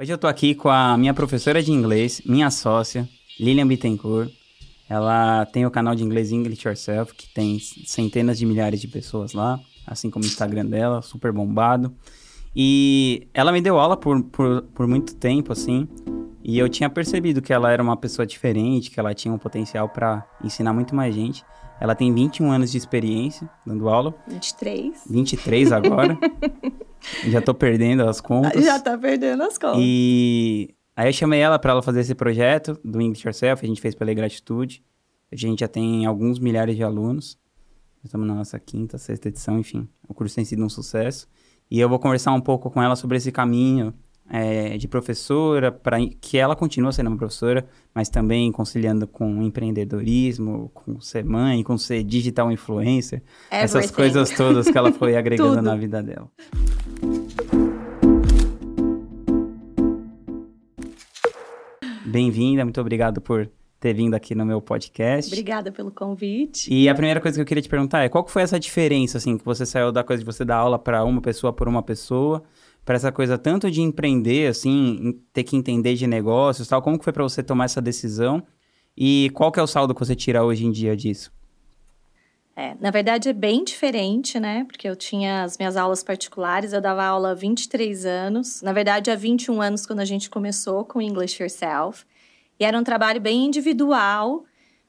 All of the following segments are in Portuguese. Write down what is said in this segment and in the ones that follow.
Hoje eu tô aqui com a minha professora de inglês, minha sócia, Lilian Bittencourt. Ela tem o canal de inglês English Yourself, que tem centenas de milhares de pessoas lá, assim como o Instagram dela, super bombado. E ela me deu aula por, por, por muito tempo, assim, e eu tinha percebido que ela era uma pessoa diferente, que ela tinha um potencial para ensinar muito mais gente. Ela tem 21 anos de experiência dando aula. 23. 23 agora. Já tô perdendo as contas. Já tá perdendo as contas. E aí eu chamei ela para ela fazer esse projeto do English Yourself, a gente fez pela Gratitude. A gente já tem alguns milhares de alunos. Estamos na nossa quinta, sexta edição, enfim. O curso tem sido um sucesso. E eu vou conversar um pouco com ela sobre esse caminho é, de professora, para que ela continue sendo uma professora, mas também conciliando com empreendedorismo, com ser mãe, com ser digital influencer, Everything. essas coisas todas que ela foi agregando na vida dela. Bem-vinda, muito obrigado por ter vindo aqui no meu podcast. Obrigada pelo convite. E a primeira coisa que eu queria te perguntar é qual foi essa diferença, assim, que você saiu da coisa de você dar aula para uma pessoa por uma pessoa para essa coisa tanto de empreender, assim, ter que entender de negócios tal? Como que foi para você tomar essa decisão? E qual que é o saldo que você tira hoje em dia disso? É, na verdade é bem diferente, né? Porque eu tinha as minhas aulas particulares, eu dava aula há 23 anos. Na verdade, há 21 anos quando a gente começou com English Yourself. E era um trabalho bem individual,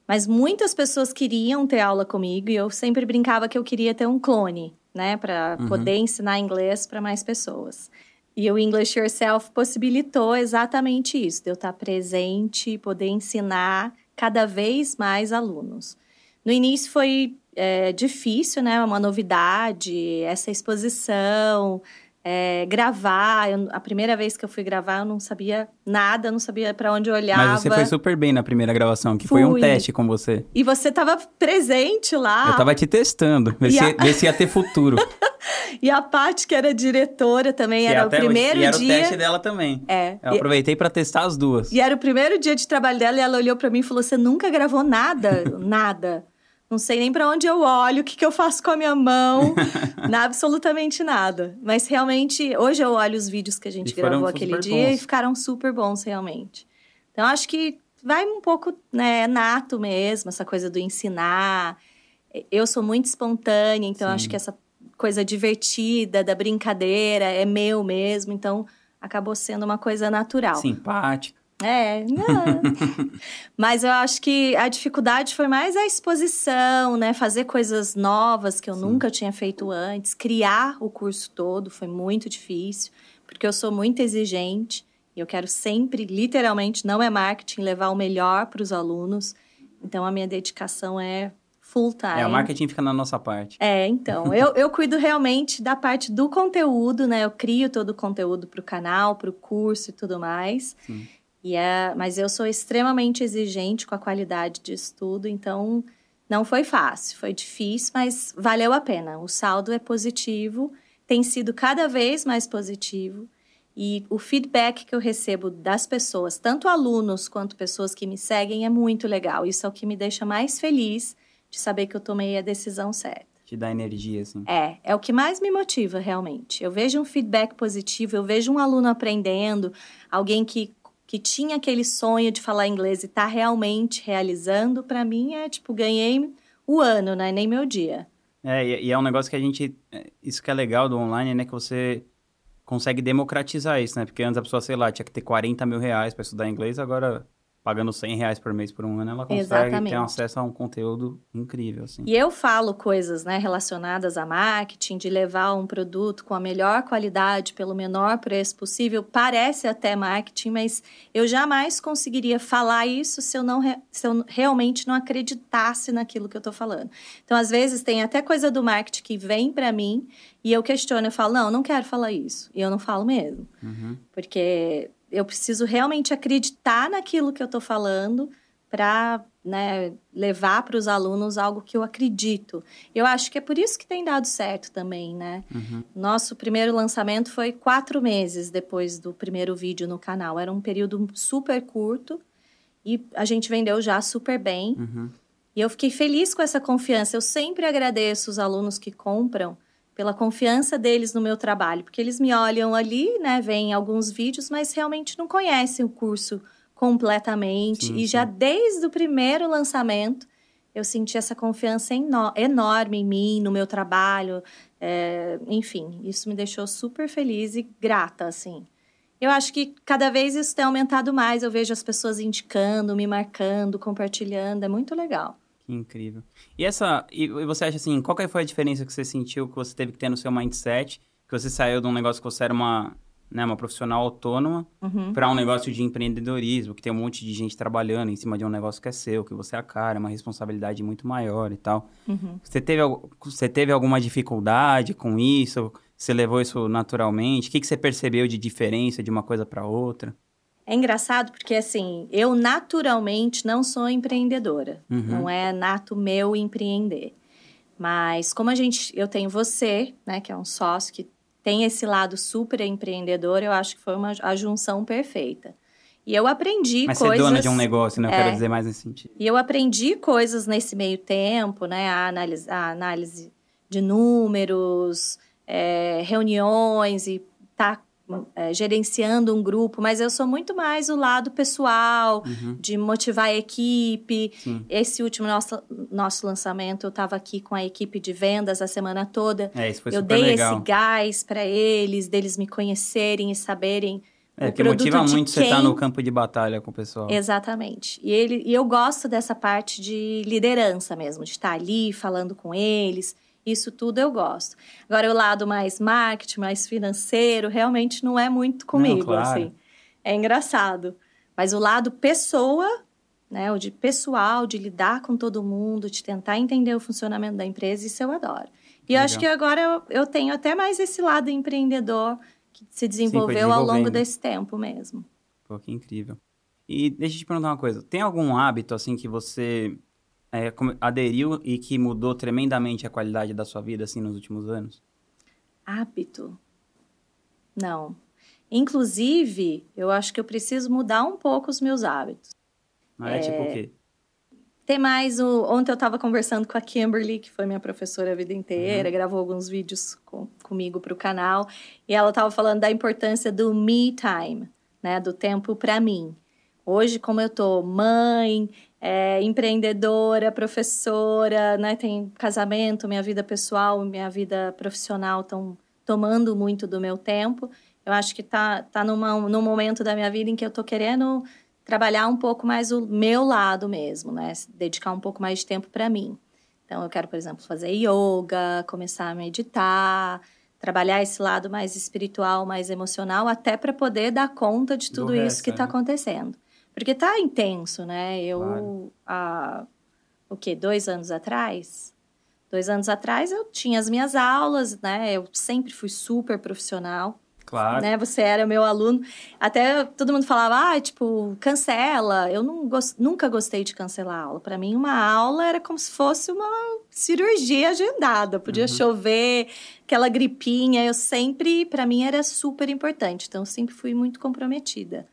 mas muitas pessoas queriam ter aula comigo e eu sempre brincava que eu queria ter um clone né, para uhum. poder ensinar inglês para mais pessoas. E o English Yourself possibilitou exatamente isso, de eu estar presente, poder ensinar cada vez mais alunos. No início foi é, difícil, né? Uma novidade, essa exposição, é, gravar. Eu, a primeira vez que eu fui gravar, eu não sabia nada, não sabia para onde olhar. Mas você foi super bem na primeira gravação, que fui. foi um teste com você. E você estava presente lá. Eu estava te testando, ver, se, a... ver se ia ter futuro. e a Paty, que era diretora também, que era o primeiro dia. E era o teste dela também. É. Eu aproveitei para testar as duas. E era o primeiro dia de trabalho dela e ela olhou para mim e falou: Você nunca gravou nada? nada. Não sei nem para onde eu olho, o que, que eu faço com a minha mão, na, absolutamente nada. Mas realmente, hoje eu olho os vídeos que a gente gravou aquele dia bons. e ficaram super bons, realmente. Então, acho que vai um pouco, né, nato mesmo, essa coisa do ensinar. Eu sou muito espontânea, então acho que essa coisa divertida, da brincadeira, é meu mesmo, então acabou sendo uma coisa natural. Simpática. É, não. Mas eu acho que a dificuldade foi mais a exposição, né? Fazer coisas novas que eu Sim. nunca tinha feito antes, criar o curso todo foi muito difícil, porque eu sou muito exigente e eu quero sempre, literalmente, não é marketing, levar o melhor para os alunos. Então a minha dedicação é full time. É, o marketing fica na nossa parte. É, então. eu, eu cuido realmente da parte do conteúdo, né? Eu crio todo o conteúdo para o canal, para o curso e tudo mais. Sim. E é, mas eu sou extremamente exigente com a qualidade de estudo, então não foi fácil, foi difícil, mas valeu a pena. O saldo é positivo, tem sido cada vez mais positivo. E o feedback que eu recebo das pessoas, tanto alunos quanto pessoas que me seguem, é muito legal. Isso é o que me deixa mais feliz de saber que eu tomei a decisão certa. Te dá energia, assim. É, é o que mais me motiva, realmente. Eu vejo um feedback positivo, eu vejo um aluno aprendendo, alguém que que tinha aquele sonho de falar inglês e está realmente realizando, para mim é tipo, ganhei o ano, né? Nem meu dia. É, e é um negócio que a gente. É, isso que é legal do online, né? Que você consegue democratizar isso, né? Porque antes a pessoa, sei lá, tinha que ter 40 mil reais para estudar inglês, agora pagando 100 reais por mês por um ano, ela consegue Exatamente. ter acesso a um conteúdo incrível, assim. E eu falo coisas, né, relacionadas a marketing, de levar um produto com a melhor qualidade pelo menor preço possível. Parece até marketing, mas eu jamais conseguiria falar isso se eu, não se eu realmente não acreditasse naquilo que eu estou falando. Então, às vezes, tem até coisa do marketing que vem para mim e eu questiono, eu falo, não, não quero falar isso. E eu não falo mesmo. Uhum. Porque eu preciso realmente acreditar naquilo que eu estou falando para né, levar para os alunos algo que eu acredito. Eu acho que é por isso que tem dado certo também, né? Uhum. Nosso primeiro lançamento foi quatro meses depois do primeiro vídeo no canal. Era um período super curto e a gente vendeu já super bem. Uhum. E eu fiquei feliz com essa confiança. Eu sempre agradeço os alunos que compram pela confiança deles no meu trabalho, porque eles me olham ali, né, veem alguns vídeos, mas realmente não conhecem o curso completamente. Sim, e sim. já desde o primeiro lançamento, eu senti essa confiança enorme em mim, no meu trabalho. É, enfim, isso me deixou super feliz e grata, assim. Eu acho que cada vez isso tem aumentado mais. Eu vejo as pessoas indicando, me marcando, compartilhando. É muito legal. Que incrível. E essa. E você acha assim, qual que foi a diferença que você sentiu que você teve que ter no seu mindset? Que você saiu de um negócio que você era uma né, uma profissional autônoma uhum. para um negócio de empreendedorismo, que tem um monte de gente trabalhando em cima de um negócio que é seu, que você é a cara, é uma responsabilidade muito maior e tal. Uhum. Você, teve, você teve alguma dificuldade com isso? Você levou isso naturalmente? O que, que você percebeu de diferença de uma coisa para outra? É engraçado porque, assim, eu naturalmente não sou empreendedora. Uhum. Não é nato meu empreender. Mas como a gente, eu tenho você, né, que é um sócio que tem esse lado super empreendedor, eu acho que foi uma, a junção perfeita. E eu aprendi Mas coisas... Mas ser dona de um negócio, né? Eu é, quero dizer mais nesse sentido. E eu aprendi coisas nesse meio tempo, né? A análise, a análise de números, é, reuniões e tá é, gerenciando um grupo, mas eu sou muito mais o lado pessoal, uhum. de motivar a equipe. Sim. Esse último nosso, nosso lançamento, eu estava aqui com a equipe de vendas a semana toda. É, isso foi eu dei legal. esse gás para eles, deles me conhecerem e saberem. É, que motiva muito quem... você estar tá no campo de batalha com o pessoal. Exatamente. E, ele, e eu gosto dessa parte de liderança mesmo, de estar tá ali falando com eles isso tudo eu gosto. Agora, o lado mais marketing, mais financeiro, realmente não é muito comigo, não, claro. assim. É engraçado. Mas o lado pessoa, né, o de pessoal, de lidar com todo mundo, de tentar entender o funcionamento da empresa, isso eu adoro. E eu acho que agora eu, eu tenho até mais esse lado empreendedor que se desenvolveu Sim, ao longo desse tempo mesmo. Pô, que incrível. E deixa eu te perguntar uma coisa. Tem algum hábito, assim, que você é, aderiu e que mudou tremendamente a qualidade da sua vida, assim, nos últimos anos? Hábito? Não. Inclusive, eu acho que eu preciso mudar um pouco os meus hábitos. Ah, é, é... tipo o quê? Ter mais o... Ontem eu estava conversando com a Kimberly, que foi minha professora a vida inteira, uhum. gravou alguns vídeos com, comigo para o canal, e ela estava falando da importância do me time, né? Do tempo para mim. Hoje, como eu tô mãe, é, empreendedora, professora, né? Tem casamento, minha vida pessoal, minha vida profissional estão tomando muito do meu tempo. Eu acho que tá, tá numa, num momento da minha vida em que eu tô querendo trabalhar um pouco mais o meu lado mesmo, né? Dedicar um pouco mais de tempo para mim. Então, eu quero, por exemplo, fazer yoga, começar a meditar, trabalhar esse lado mais espiritual, mais emocional, até para poder dar conta de tudo isso que está né? acontecendo. Porque tá intenso, né? Eu, claro. há, o quê? Dois anos atrás? Dois anos atrás eu tinha as minhas aulas, né? Eu sempre fui super profissional. Claro. Né? Você era meu aluno. Até todo mundo falava, ah, tipo, cancela. Eu não gost... nunca gostei de cancelar aula. Para mim, uma aula era como se fosse uma cirurgia agendada. Podia uhum. chover, aquela gripinha. Eu sempre, para mim, era super importante. Então, eu sempre fui muito comprometida.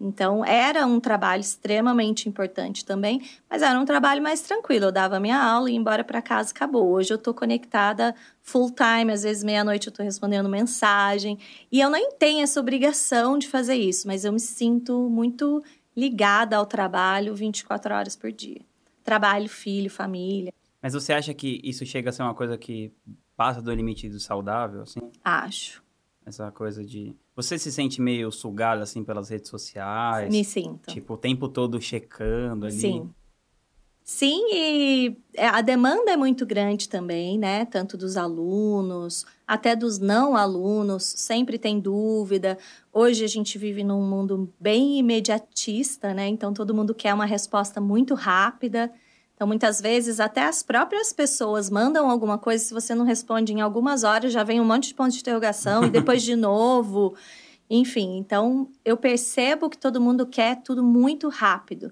Então, era um trabalho extremamente importante também, mas era um trabalho mais tranquilo. Eu dava minha aula e ia embora para casa, acabou. Hoje eu estou conectada full time, às vezes meia-noite eu estou respondendo mensagem. E eu nem tenho essa obrigação de fazer isso, mas eu me sinto muito ligada ao trabalho 24 horas por dia. Trabalho, filho, família. Mas você acha que isso chega a ser uma coisa que passa do limite do saudável, assim? Acho. Essa coisa de. Você se sente meio sugado, assim, pelas redes sociais? Me sinto. Tipo, o tempo todo checando ali. Sim. Sim, e é, a demanda é muito grande também, né? Tanto dos alunos, até dos não alunos, sempre tem dúvida. Hoje a gente vive num mundo bem imediatista, né? Então todo mundo quer uma resposta muito rápida. Então, muitas vezes, até as próprias pessoas mandam alguma coisa, se você não responde em algumas horas, já vem um monte de pontos de interrogação, e depois de novo. Enfim, então eu percebo que todo mundo quer tudo muito rápido.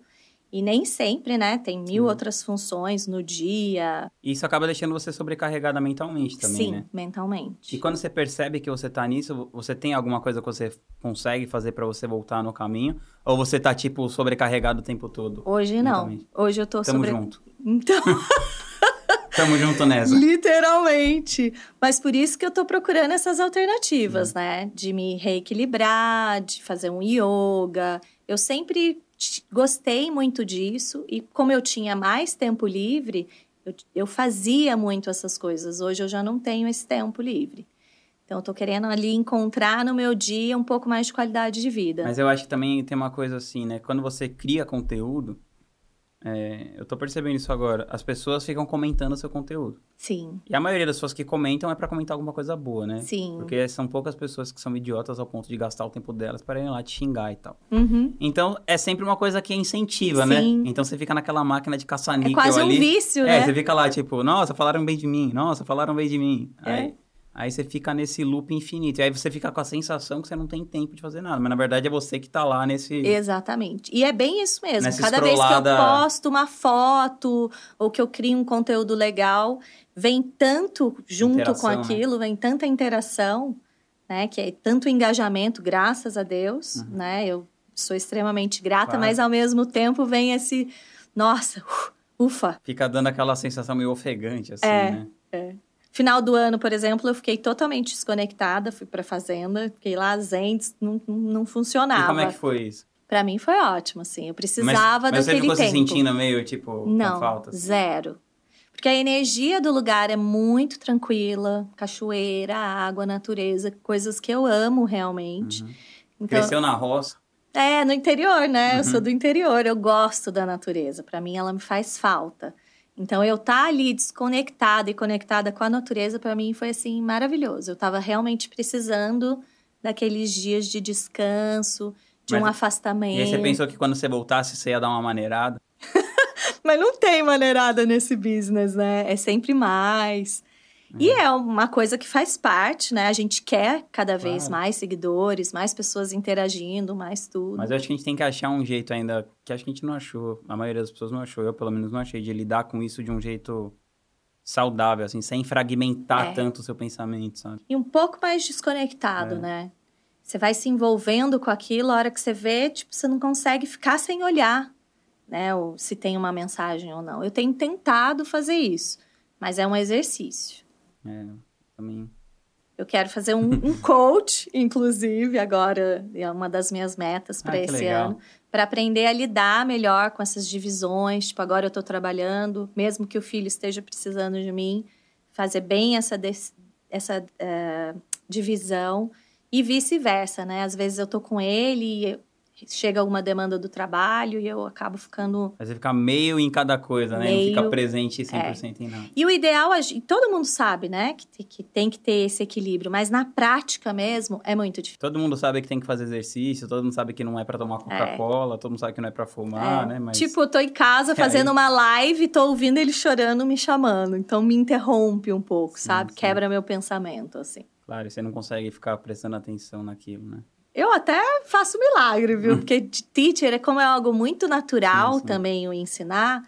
E nem sempre, né? Tem mil Sim. outras funções no dia. Isso acaba deixando você sobrecarregada mentalmente também, Sim, né? mentalmente. E quando você percebe que você tá nisso, você tem alguma coisa que você consegue fazer para você voltar no caminho? Ou você tá, tipo, sobrecarregado o tempo todo? Hoje não. Hoje eu tô Tamo sobre... junto. Então... Tamo junto nessa. Literalmente. Mas por isso que eu tô procurando essas alternativas, uhum. né? De me reequilibrar, de fazer um yoga. Eu sempre gostei muito disso e como eu tinha mais tempo livre, eu, eu fazia muito essas coisas. Hoje eu já não tenho esse tempo livre. Então, eu tô querendo ali encontrar no meu dia um pouco mais de qualidade de vida. Mas eu acho que também tem uma coisa assim, né? Quando você cria conteúdo, é, eu tô percebendo isso agora. As pessoas ficam comentando o seu conteúdo. Sim. E a maioria das pessoas que comentam é para comentar alguma coisa boa, né? Sim. Porque são poucas pessoas que são idiotas ao ponto de gastar o tempo delas para ir lá te xingar e tal. Uhum. Então, é sempre uma coisa que incentiva, né? Sim. né? Então, você fica naquela máquina de caça-níquel É quase ali. um vício, é, né? você fica lá, tipo, nossa, falaram bem de mim. Nossa, falaram bem de mim. É. Aí Aí você fica nesse loop infinito. E aí você fica com a sensação que você não tem tempo de fazer nada. Mas na verdade é você que tá lá nesse. Exatamente. E é bem isso mesmo. Nessa Cada vez que eu escrolada- posto uma foto ou que eu crio um conteúdo legal, vem tanto junto Interação, com né? aquilo, vem tanta interação, né? Que é tanto engajamento, graças a Deus, Uhum. né? Eu sou extremamente grata, Claro. mas ao mesmo tempo vem esse. Nossa, ufa! Fica dando aquela sensação meio ofegante, assim, É. né? Final do ano, por exemplo, eu fiquei totalmente desconectada, fui pra fazenda, fiquei lá zen, não, não funcionava. E como é que foi isso? Pra mim foi ótimo, assim. Eu Mas, precisava mas você daquele ficou tempo. se sentindo meio, tipo, Não, com falta? assim? zero. Porque a energia do lugar é muito tranquila, cachoeira, água, natureza, coisas que eu amo realmente. Uhum. Então, Cresceu na roça. é, no interior, né? Eu Uhum. sou do interior, eu gosto da natureza. Pra mim ela me faz falta. Então eu estar ali desconectada e conectada com a natureza pra mim foi assim maravilhoso. Eu tava realmente precisando daqueles dias de descanso, de Mas- um E afastamento. aí você pensou que quando você voltasse, você ia dar uma maneirada? Mas não tem maneirada nesse business, né? É sempre mais. E é uma coisa que faz parte, né? A gente quer cada vez Claro. mais seguidores, mais pessoas interagindo, mais tudo. Mas eu acho que a gente tem que achar um jeito ainda, que acho que a gente não achou. A maioria das pessoas não achou, eu pelo menos não achei, de lidar com isso de um jeito saudável, assim, sem fragmentar É. tanto o seu pensamento, sabe? E um pouco mais desconectado, É. né? Você vai se envolvendo com aquilo, a hora que você vê, tipo, você não consegue ficar sem olhar, né? Ou se tem uma mensagem ou não. Eu tenho tentado fazer isso, mas é um exercício. É, também. Eu quero fazer um, um coach, inclusive, agora é uma das minhas metas para Ah, esse ano, para aprender a lidar melhor com essas divisões. Tipo, agora eu estou trabalhando, mesmo que o filho esteja precisando de mim, fazer bem essa, essa eh, divisão e vice-versa, né? Às vezes eu tô com ele e chega alguma demanda do trabalho e eu acabo ficando Mas você fica meio em cada coisa, né? Não Meio- fica presente 100% em nada. E o ideal, todo mundo sabe, né, que, que tem que ter esse equilíbrio, mas na prática mesmo é muito difícil. Todo mundo sabe que tem que fazer exercício, todo mundo sabe que não é pra tomar Coca-Cola, todo mundo sabe que não é pra fumar, É. né? Mas Tipo, eu tô em casa É, fazendo aí- uma live, tô ouvindo ele chorando, me chamando. Então me interrompe um pouco, Sim, sabe? sim. Quebra meu pensamento, assim. claro, você não consegue ficar prestando atenção naquilo, né? Eu até faço milagre, viu? Porque de teacher é como é algo muito natural Sim, sim. também o ensinar.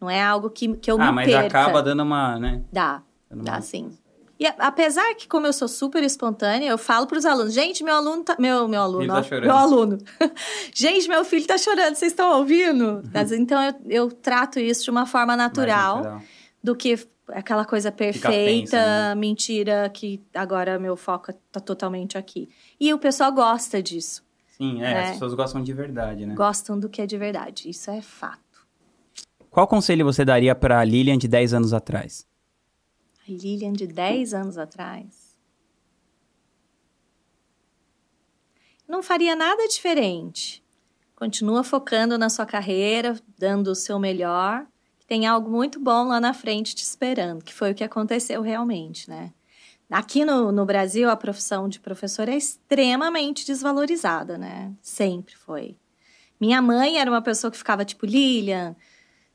Não é algo que, que eu ah, me mas perca. acaba dando uma, né? Dá, Dando dá uma- sim. E apesar que, como eu sou super espontânea, eu falo pros alunos, gente, meu aluno tá. Meu, meu aluno, tá ó, meu aluno. gente, meu filho tá chorando, vocês estão ouvindo? Mas, então eu, eu trato isso de uma forma natural, natural. do que aquela coisa perfeita, tensa, né? mentira, que agora meu foco tá totalmente aqui. E o pessoal gosta disso. Sim, é, É. as pessoas gostam de verdade, né? Gostam do que é de verdade. Isso é fato. Qual conselho você daria pra Lilian de 10 anos atrás? A Lilian de 10 anos atrás. Não faria nada diferente. Continua focando na sua carreira, dando o seu melhor. Tem algo muito bom lá na frente te esperando, que foi o que aconteceu realmente, né? Aqui no, no Brasil, a profissão de professor é extremamente desvalorizada, né? Sempre foi. Minha mãe era uma pessoa que ficava tipo, Lilian,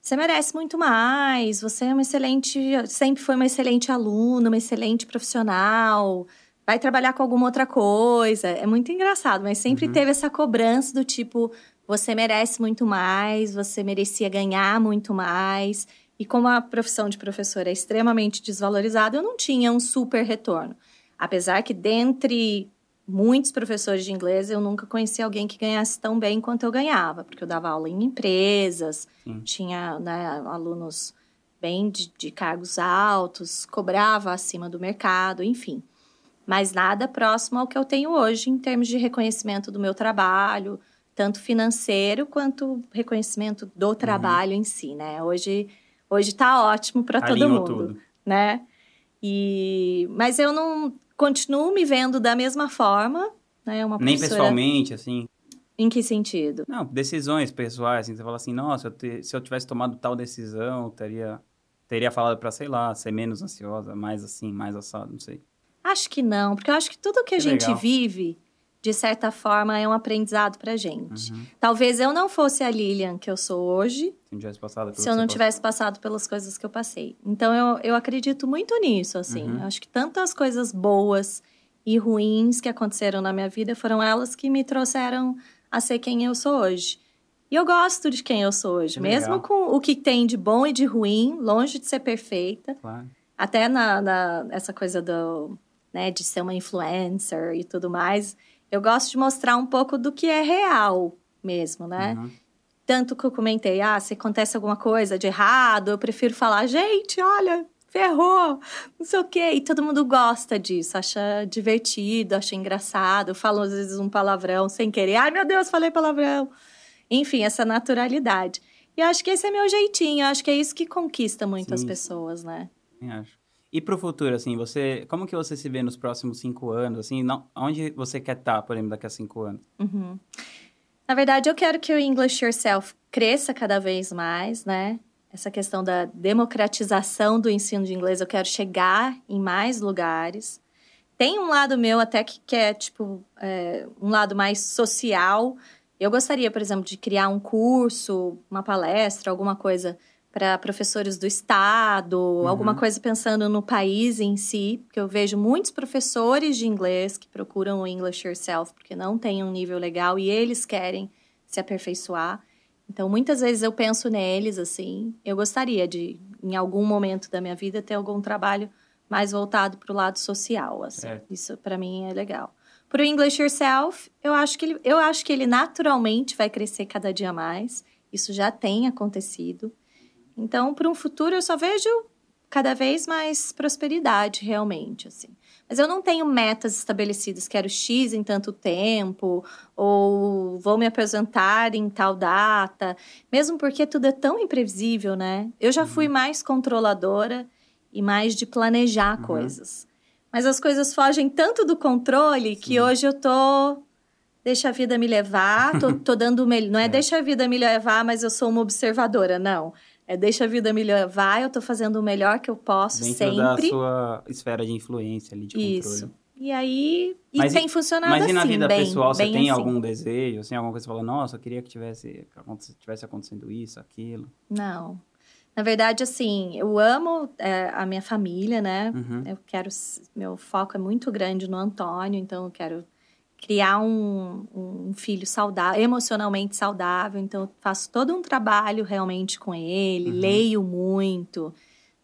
você merece muito mais, você é uma excelente, sempre foi uma excelente aluna, uma excelente profissional, vai trabalhar com alguma outra coisa. É muito engraçado, mas sempre Uhum. teve essa cobrança do tipo, você merece muito mais, você merecia ganhar muito mais. E como a profissão de professor é extremamente desvalorizada, eu não tinha um super retorno. Apesar que dentre muitos professores de inglês, eu nunca conheci alguém que ganhasse tão bem quanto eu ganhava, porque eu dava aula em empresas, Sim. tinha né, alunos bem de, de cargos altos, cobrava acima do mercado, enfim. Mas nada próximo ao que eu tenho hoje em termos de reconhecimento do meu trabalho, tanto financeiro quanto reconhecimento do uhum. trabalho uhum. em si, né? Hoje hoje tá ótimo para todo mundo, tudo. né? E mas eu não continuo me vendo da mesma forma, né? Uma Nem pessoalmente, assim. Em que sentido? Não, decisões pessoais, assim, você fala assim, nossa, eu te... se eu tivesse tomado tal decisão, teria teria falado para sei lá, ser menos ansiosa, mais assim, mais assado, não sei. Acho que não, porque eu acho que tudo que, que a gente legal. vive de certa forma, é um aprendizado pra gente. Uhum. Talvez eu não fosse a Lilian que eu sou hoje se, passado se eu não tivesse passado pelas coisas que eu passei. Então, eu, eu acredito muito nisso, assim. Uhum. acho que tantas coisas boas e ruins que aconteceram na minha vida foram elas que me trouxeram a ser quem eu sou hoje. E eu gosto de quem eu sou hoje, que mesmo legal. com o que tem de bom e de ruim, longe de ser perfeita. Claro. Até na, na essa coisa do, né, de ser uma influencer e tudo mais eu gosto de mostrar um pouco do que é real mesmo, né? Uhum. Tanto que eu comentei, ah, se acontece alguma coisa de errado, eu prefiro falar, gente, olha, ferrou, não sei o quê. E todo mundo gosta disso, acha divertido, acha engraçado. Falo às vezes um palavrão sem querer, ai meu Deus, falei palavrão. Enfim, essa naturalidade. E acho que esse é meu jeitinho, acho que é isso que conquista muitas pessoas, né? Eu acho. E para o futuro, assim, você, como que você se vê nos próximos cinco anos, assim, não, onde você quer estar, tá, por exemplo, daqui a cinco anos? Uhum. Na verdade, eu quero que o English Yourself cresça cada vez mais, né? Essa questão da democratização do ensino de inglês, eu quero chegar em mais lugares. Tem um lado meu até que, que é, tipo, é, um lado mais social. Eu gostaria, por exemplo, de criar um curso, uma palestra, alguma coisa para professores do estado, uhum. alguma coisa pensando no país em si, porque eu vejo muitos professores de inglês que procuram o English Yourself porque não têm um nível legal e eles querem se aperfeiçoar. Então, muitas vezes eu penso neles assim, eu gostaria de em algum momento da minha vida ter algum trabalho mais voltado para o lado social, assim. É. Isso para mim é legal. Para o English Yourself, eu acho que ele, eu acho que ele naturalmente vai crescer cada dia mais. Isso já tem acontecido. Então, para um futuro, eu só vejo cada vez mais prosperidade, realmente, assim. Mas eu não tenho metas estabelecidas, quero X em tanto tempo, ou vou me apresentar em tal data, mesmo porque tudo é tão imprevisível, né? Eu já fui uhum. mais controladora e mais de planejar uhum. coisas. Mas as coisas fogem tanto do controle que Sim. hoje eu tô deixa a vida me levar, tô, tô dando o melhor. Não é, é deixa a vida me levar, mas eu sou uma observadora, não. É deixa a vida me levar, eu tô fazendo o melhor que eu posso Dentro sempre. da sua esfera de influência ali, de Isso. controle. E aí, e mas, tem funcionado assim, Mas e na assim, vida bem, pessoal, você tem assim. algum desejo, assim, alguma coisa que você fala, nossa, eu queria que tivesse, que tivesse acontecendo isso, aquilo? Não. Na verdade, assim, eu amo é, a minha família, né? Uhum. Eu quero, meu foco é muito grande no Antônio, então eu quero criar um, um filho saudável, emocionalmente saudável. Então, eu faço todo um trabalho realmente com ele, uhum. leio muito,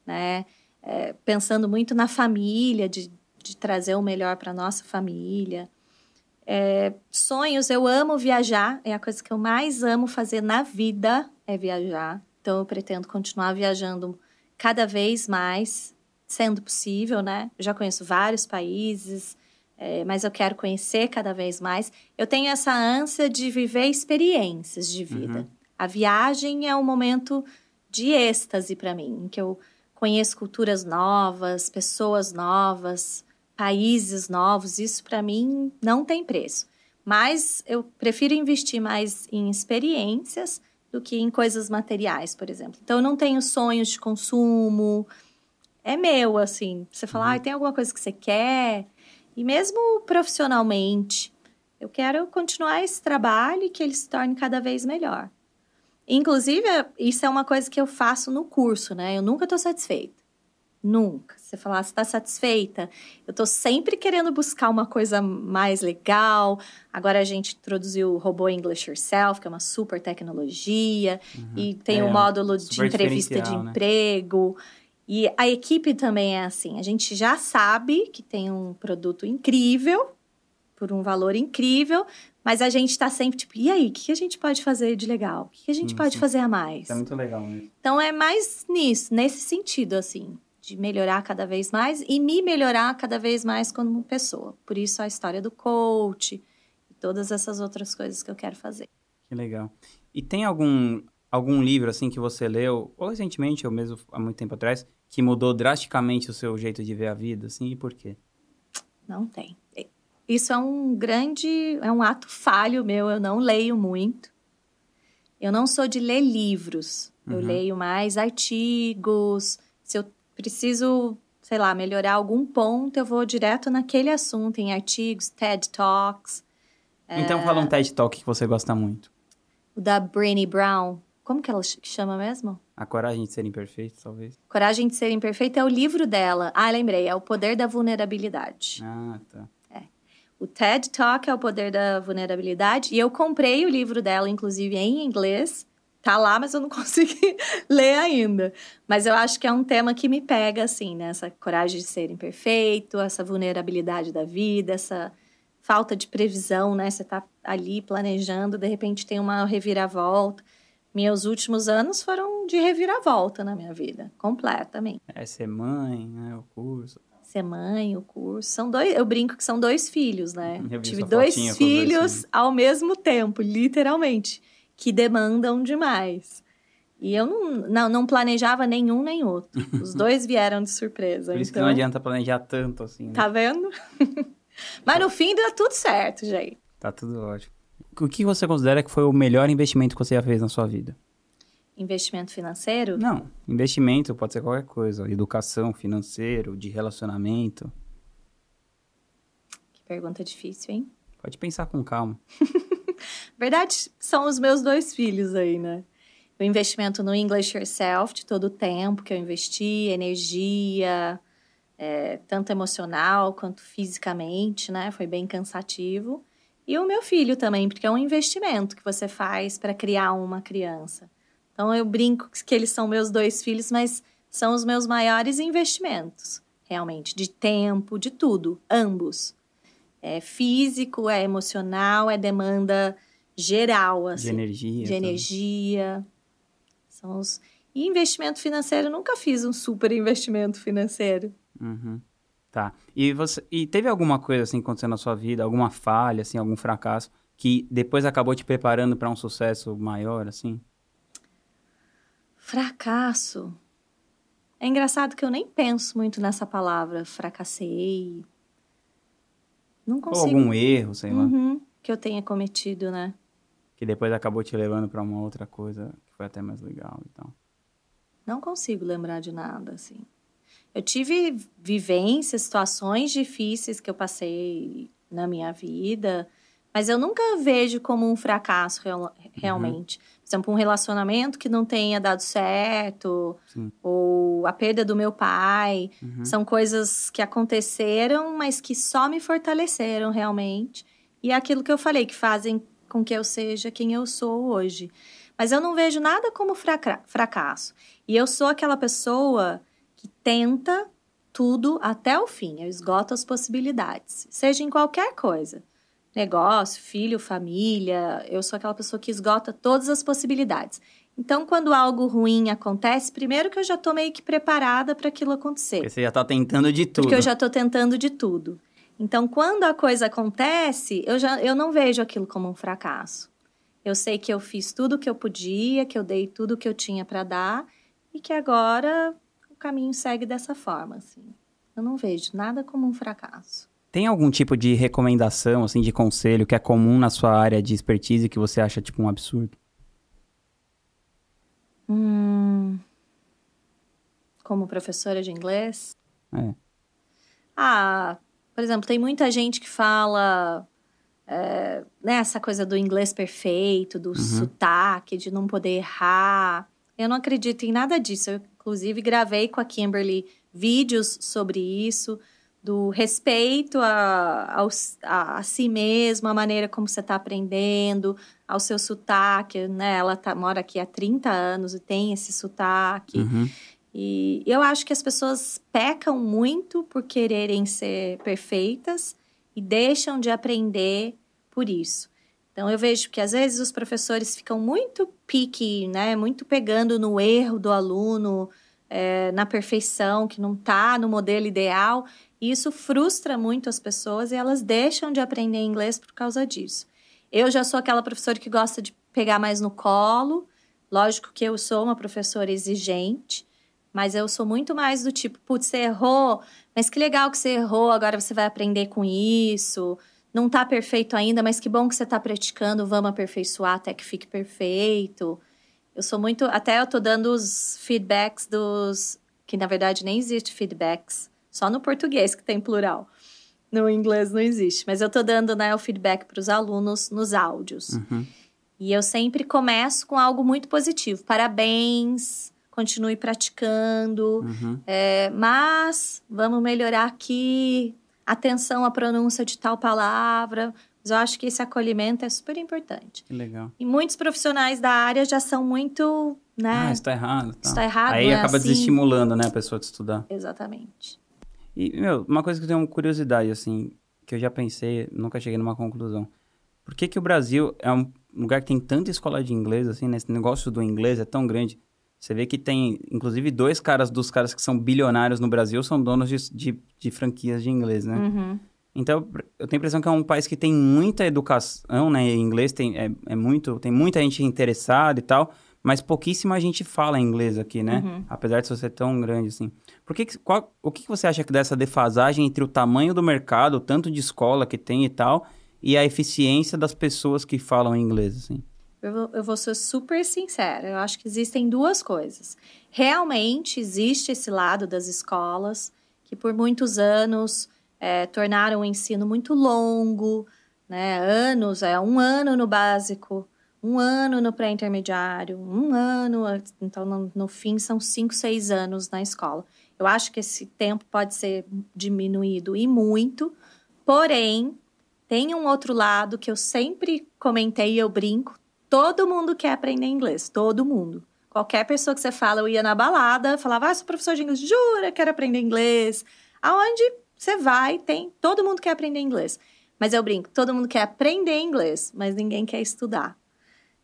né? É, pensando muito na família, de, de trazer o melhor para nossa família. É, sonhos, eu amo viajar, é a coisa que eu mais amo fazer na vida é viajar. Então, eu pretendo continuar viajando cada vez mais, sendo possível, né? Eu já conheço vários países, é, mas eu quero conhecer cada vez mais. Eu tenho essa ânsia de viver experiências de vida. Uhum. A viagem é um momento de êxtase para mim, em que eu conheço culturas novas, pessoas novas, países novos. Isso para mim não tem preço. Mas eu prefiro investir mais em experiências do que em coisas materiais, por exemplo. Então eu não tenho sonhos de consumo. É meu, assim. Você fala, uhum. ah, tem alguma coisa que você quer? E mesmo profissionalmente, eu quero continuar esse trabalho e que ele se torne cada vez melhor. Inclusive, isso é uma coisa que eu faço no curso, né? Eu nunca estou satisfeita. Nunca. Você falar, você está satisfeita? Eu estou sempre querendo buscar uma coisa mais legal. Agora a gente introduziu o robô English Yourself, que é uma super tecnologia. Uhum. E tem o é, um módulo de entrevista de né? E a equipe também é assim. A gente já sabe que tem um produto incrível, por um valor incrível, mas a gente está sempre tipo, e aí, o que a gente pode fazer de legal? O que a gente Sim, pode sim. fazer a mais? É muito legal mesmo. Então é mais nisso, nesse sentido, assim, de melhorar cada vez mais e me melhorar cada vez mais como pessoa. Por isso a história do coach e todas essas outras coisas que eu quero fazer. Que legal. E tem algum, algum livro, assim, que você leu, ou recentemente, ou mesmo há muito tempo atrás, que mudou drasticamente o seu jeito de ver a vida, assim, e por quê? Não tem. Isso é um grande, é um ato falho meu, eu não leio muito. Eu não sou de ler livros. Eu Uhum. leio mais artigos. Se eu preciso, sei lá, melhorar algum ponto, eu vou direto naquele assunto, em artigos, TED Talks. Então fala um TED Talk que você gosta muito. O da Brené Brown. Como que ela ch- chama mesmo? A Coragem de Ser Imperfeito, talvez. Coragem de Ser Imperfeita é o livro dela. Ah, lembrei. É o Poder da Vulnerabilidade. Ah, tá. O TED Talk é o Poder da Vulnerabilidade. E eu comprei o livro dela, inclusive, em inglês. Tá lá, mas eu não consegui ler ainda. Mas eu acho que é um tema que me pega, assim, né? Essa coragem de ser imperfeito, essa vulnerabilidade da vida, essa falta de previsão, né? Você tá ali planejando, de repente tem uma reviravolta. Meus últimos anos foram de reviravolta na minha vida, completamente. É ser mãe, né? O curso. Ser mãe, o curso. São dois, eu brinco que são dois filhos, né? Eu Tive dois filhos, ao mesmo tempo, literalmente, que demandam demais. E eu não, não, não planejava nenhum nem outro. Os dois vieram de surpresa. Por isso que então, não adianta planejar tanto, assim, né? Tá vendo? Mas no fim deu tudo certo, gente. Tá tudo ótimo. O que você considera que foi o melhor investimento que você já fez na sua vida? Investimento financeiro? Não, investimento pode ser qualquer coisa. Educação, financeiro, de relacionamento. Que pergunta difícil, hein? Pode pensar com calma. Verdade, são os meus dois filhos aí, né? O investimento no English Yourself, de todo o tempo que eu investi, energia, é, tanto emocional quanto fisicamente, né? Foi bem cansativo. E o meu filho também, porque é um investimento que você faz para criar uma criança. Então eu brinco que eles são meus dois filhos, mas são os meus maiores investimentos, realmente, de tempo, de tudo, ambos. É físico, é emocional, é demanda geral, De assim energia. de tudo. energia. São os... E investimento financeiro, nunca fiz um super investimento financeiro. Uhum. Tá. E, você, e teve alguma coisa assim acontecendo na sua vida, alguma falha, assim, algum fracasso, que depois acabou te preparando para um sucesso maior, assim? Fracasso. É engraçado que eu nem penso muito nessa palavra, fracassei. Não Ou consigo. algum erro, sei lá, Uhum, que eu tenha cometido, né? que depois acabou te levando para uma outra coisa que foi até mais legal e tal. Não consigo lembrar de nada, assim. Eu tive vivências, situações difíceis que eu passei na minha vida, mas eu nunca vejo como um fracasso real- realmente. Por exemplo, um relacionamento que não tenha dado certo, Sim. ou a perda do meu pai. Uhum. São coisas que aconteceram, mas que só me fortaleceram realmente. E é aquilo que eu falei, que fazem com que eu seja quem eu sou hoje. Mas eu não vejo nada como fraca- fracasso. E eu sou aquela pessoa que tenta tudo até o fim. Eu esgoto as possibilidades, seja em qualquer coisa. Negócio, filho, família. Eu sou aquela pessoa que esgota todas as possibilidades. Então, quando algo ruim acontece, primeiro que eu já tô meio que preparada para aquilo acontecer. Porque você já tá tentando de tudo. Porque eu já tô tentando de tudo. Então, quando a coisa acontece, eu já eu não vejo aquilo como um fracasso. Eu sei que eu fiz tudo o que eu podia, que eu dei tudo o que eu tinha para dar e que agora caminho segue dessa forma, assim. Eu não vejo nada como um fracasso. Tem algum tipo de recomendação, assim, de conselho que é comum na sua área de expertise que você acha, tipo, um absurdo? Hum, como professora de inglês? É. Ah, por exemplo, tem muita gente que fala é, né, essa coisa do inglês perfeito, do sotaque, de não poder errar. Eu não acredito em nada disso. Eu, inclusive, gravei com a Kimberly vídeos sobre isso, do respeito a, a, a si mesmo, a maneira como você está aprendendo, ao seu sotaque, né? Ela tá, mora aqui há 30 anos e tem esse sotaque. Uhum. E eu acho que as pessoas pecam muito por quererem ser perfeitas e deixam de aprender por isso. Então eu vejo que às vezes os professores ficam muito pique, né, muito pegando no erro do aluno, é, na perfeição, que não está no modelo ideal, e isso frustra muito as pessoas e elas deixam de aprender inglês por causa disso. Eu já sou aquela professora que gosta de pegar mais no colo. Lógico que eu sou uma professora exigente, mas eu sou muito mais do tipo, putz, você errou, mas que legal que você errou, agora você vai aprender com isso. Não tá perfeito ainda, mas que bom que você tá praticando, vamos aperfeiçoar até que fique perfeito. Eu sou muito, até eu tô dando os feedbacks dos que na verdade nem existe feedbacks, só no português que tem plural. No inglês não existe, mas eu tô dando né, o feedback para os alunos nos áudios. Uhum. E eu sempre começo com algo muito positivo. Parabéns, continue praticando. Uhum. É, mas vamos melhorar aqui. Atenção à pronúncia de tal palavra. Mas eu acho que esse acolhimento é super importante. Que legal. E muitos profissionais da área já são muito, né? Ah, isso tá errado. Tá. Isso tá errado, Aí não é acaba assim. desestimulando, né, a pessoa de estudar. Exatamente. E, meu, uma coisa que eu tenho curiosidade, assim, que eu já pensei, nunca cheguei numa conclusão. Por que que o Brasil é um lugar que tem tanta escola de inglês, assim, né? Esse negócio do inglês é tão grande. Você vê que tem, inclusive, dois caras dos caras que são bilionários no Brasil são donos de, de, de franquias de inglês, né? Uhum. Então, eu tenho a impressão que é um país que tem muita educação, né? Em inglês tem, é, é muito, tem muita gente interessada e tal, mas pouquíssima gente fala inglês aqui, né? Uhum. Apesar de ser tão grande assim. Por que, qual, o que, você acha que dessa defasagem entre o tamanho do mercado, o tanto de escola que tem e tal, e a eficiência das pessoas que falam inglês, assim? Eu eu vou ser super sincera. Eu acho que existem duas coisas. Realmente existe esse lado das escolas que por muitos anos eh, tornaram o ensino muito longo, né? Anos, é um ano no básico, um ano no pré-intermediário, um ano, então no, no fim são cinco, seis anos na escola. Eu acho que esse tempo pode ser diminuído e muito, porém tem um outro lado que eu sempre comentei e eu brinco. Todo mundo quer aprender inglês, todo mundo. Qualquer pessoa que você fala, eu ia na balada, falava, ah, sou professor de inglês, jura, quero aprender inglês. Aonde você vai, tem, todo mundo quer aprender inglês. Mas eu brinco, todo mundo quer aprender inglês, mas ninguém quer estudar.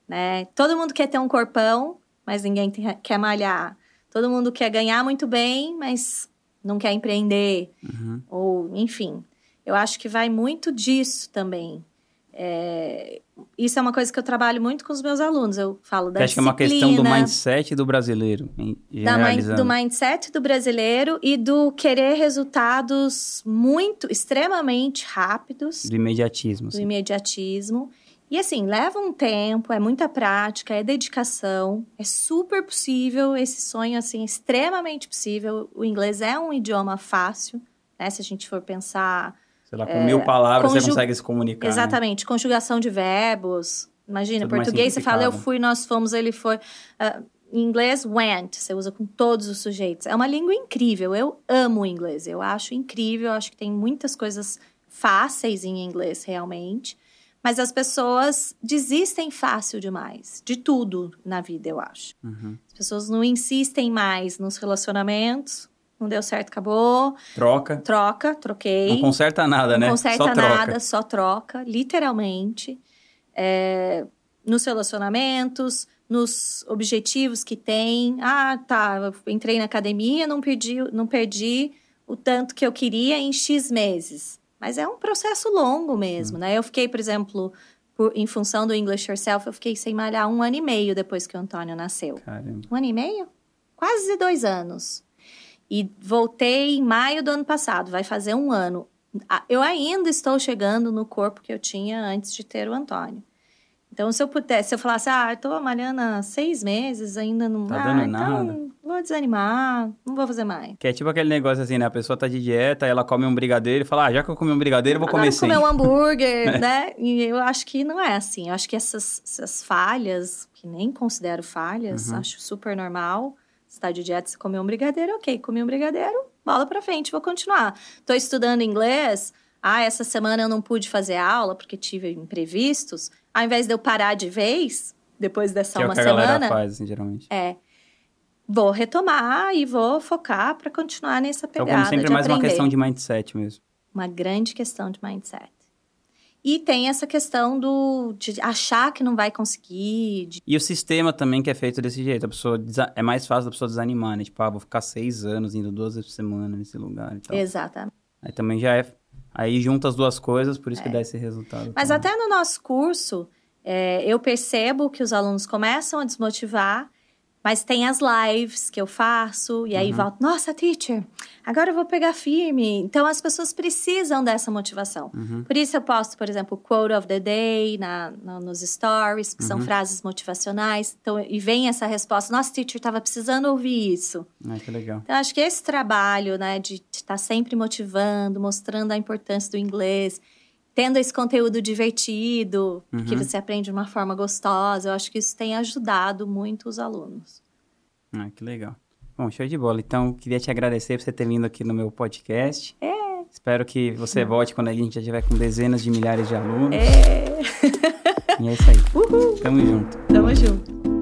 Né? Todo mundo quer ter um corpão, mas ninguém quer malhar. Todo mundo quer ganhar muito bem, mas não quer empreender. Uhum. Ou, enfim. Eu acho que vai muito disso também. É, isso é uma coisa que eu trabalho muito com os meus alunos. Eu falo da Eu acho que é uma questão do mindset do brasileiro, em- da min- generalizando. do mindset do brasileiro e do querer resultados muito, extremamente rápidos, Do imediatismo, do assim. imediatismo. E assim, leva um tempo, é muita prática, é dedicação, é super possível, esse sonho assim, é extremamente possível. O inglês é um idioma fácil, né? Se a gente for pensar Sei lá, com mil palavras conju- você consegue se comunicar. né? Exatamente, conjugação de verbos. Imagina, em Tudo português você fala eu fui, nós fomos, ele foi. Ah, em inglês, went, você usa com todos os sujeitos. É uma língua incrível. Eu amo o inglês. Eu acho incrível. Eu acho que tem muitas coisas fáceis em inglês, realmente. Mas as pessoas desistem fácil demais. De tudo na vida, eu acho. Uhum. As pessoas não insistem mais nos relacionamentos. Não deu certo, acabou. Troca. Troca, troquei. Não conserta nada, né? Não conserta Só troca. nada, só troca, literalmente. É, nos relacionamentos, nos objetivos que tem. Ah, tá, eu entrei na academia, não perdi, não perdi o tanto que eu queria em X meses. Mas é um processo longo mesmo, né? Eu fiquei, por exemplo, por- em função do English Yourself, eu fiquei sem malhar um ano e meio depois que o Antônio nasceu. Caramba. Um ano e meio? Quase dois anos. E voltei em maio do ano passado, vai fazer um ano. Ah, Eu ainda estou chegando no corpo que eu tinha antes de ter o Antônio. Então, se eu pudesse, se eu falasse, ah, eu tô malhando há seis meses, ainda não. Tá ah, dando então, nada. vou desanimar, não vou fazer mais. Que é tipo aquele negócio assim, né? A pessoa tá de dieta, ela come um brigadeiro e fala, ah, já que eu comi um brigadeiro, eu vou Agora comer vou sem. comer um hambúrguer, né? E eu acho que não é assim. Eu acho que essas, essas falhas, que nem considero falhas, Uhum. acho super normal. Se tá de dieta, você comer um brigadeiro, ok. Comi um brigadeiro, bola pra frente, vou continuar. Tô estudando inglês. Ah, essa semana eu não pude fazer aula porque tive imprevistos. Ao invés de eu parar de vez, depois dessa Que é o uma que a semana, faz, assim, geralmente. é. Vou retomar e vou focar pra continuar nessa Então, pegada como sempre, é mais uma aprender. questão de mindset mesmo. uma grande questão de mindset. E tem essa questão do de achar que não vai conseguir. De... E o sistema também que é feito desse jeito. A pessoa é mais fácil da pessoa desanimar, né? Tipo, ah, vou ficar seis anos indo duas vezes por semana nesse lugar e tal. Exatamente. Aí também já é. Aí junta as duas coisas, por isso é. que dá esse resultado. Mas também. até no nosso curso, é, eu percebo que os alunos começam a desmotivar mas tem as lives que eu faço, e aí uhum. volto, nossa, teacher, agora eu vou pegar firme. Então as pessoas precisam dessa motivação. Uhum. Por isso eu posto, por exemplo, quote of the day na, na nos stories, que uhum. são frases motivacionais. Então, e vem essa resposta, nossa, teacher, estava precisando ouvir isso. Ah, que legal. Então, acho que esse trabalho, né, de estar tá sempre motivando, mostrando a importância do inglês, tendo esse conteúdo divertido, uhum. que você aprende de uma forma gostosa. Eu acho que isso tem ajudado muito os alunos. Ah, que legal. Bom, show de bola. Então, queria te agradecer por você ter vindo aqui no meu podcast. É. Espero que você volte quando a gente já estiver com dezenas de milhares de alunos. É. E é isso aí. Uhul. Tamo junto. Tamo junto.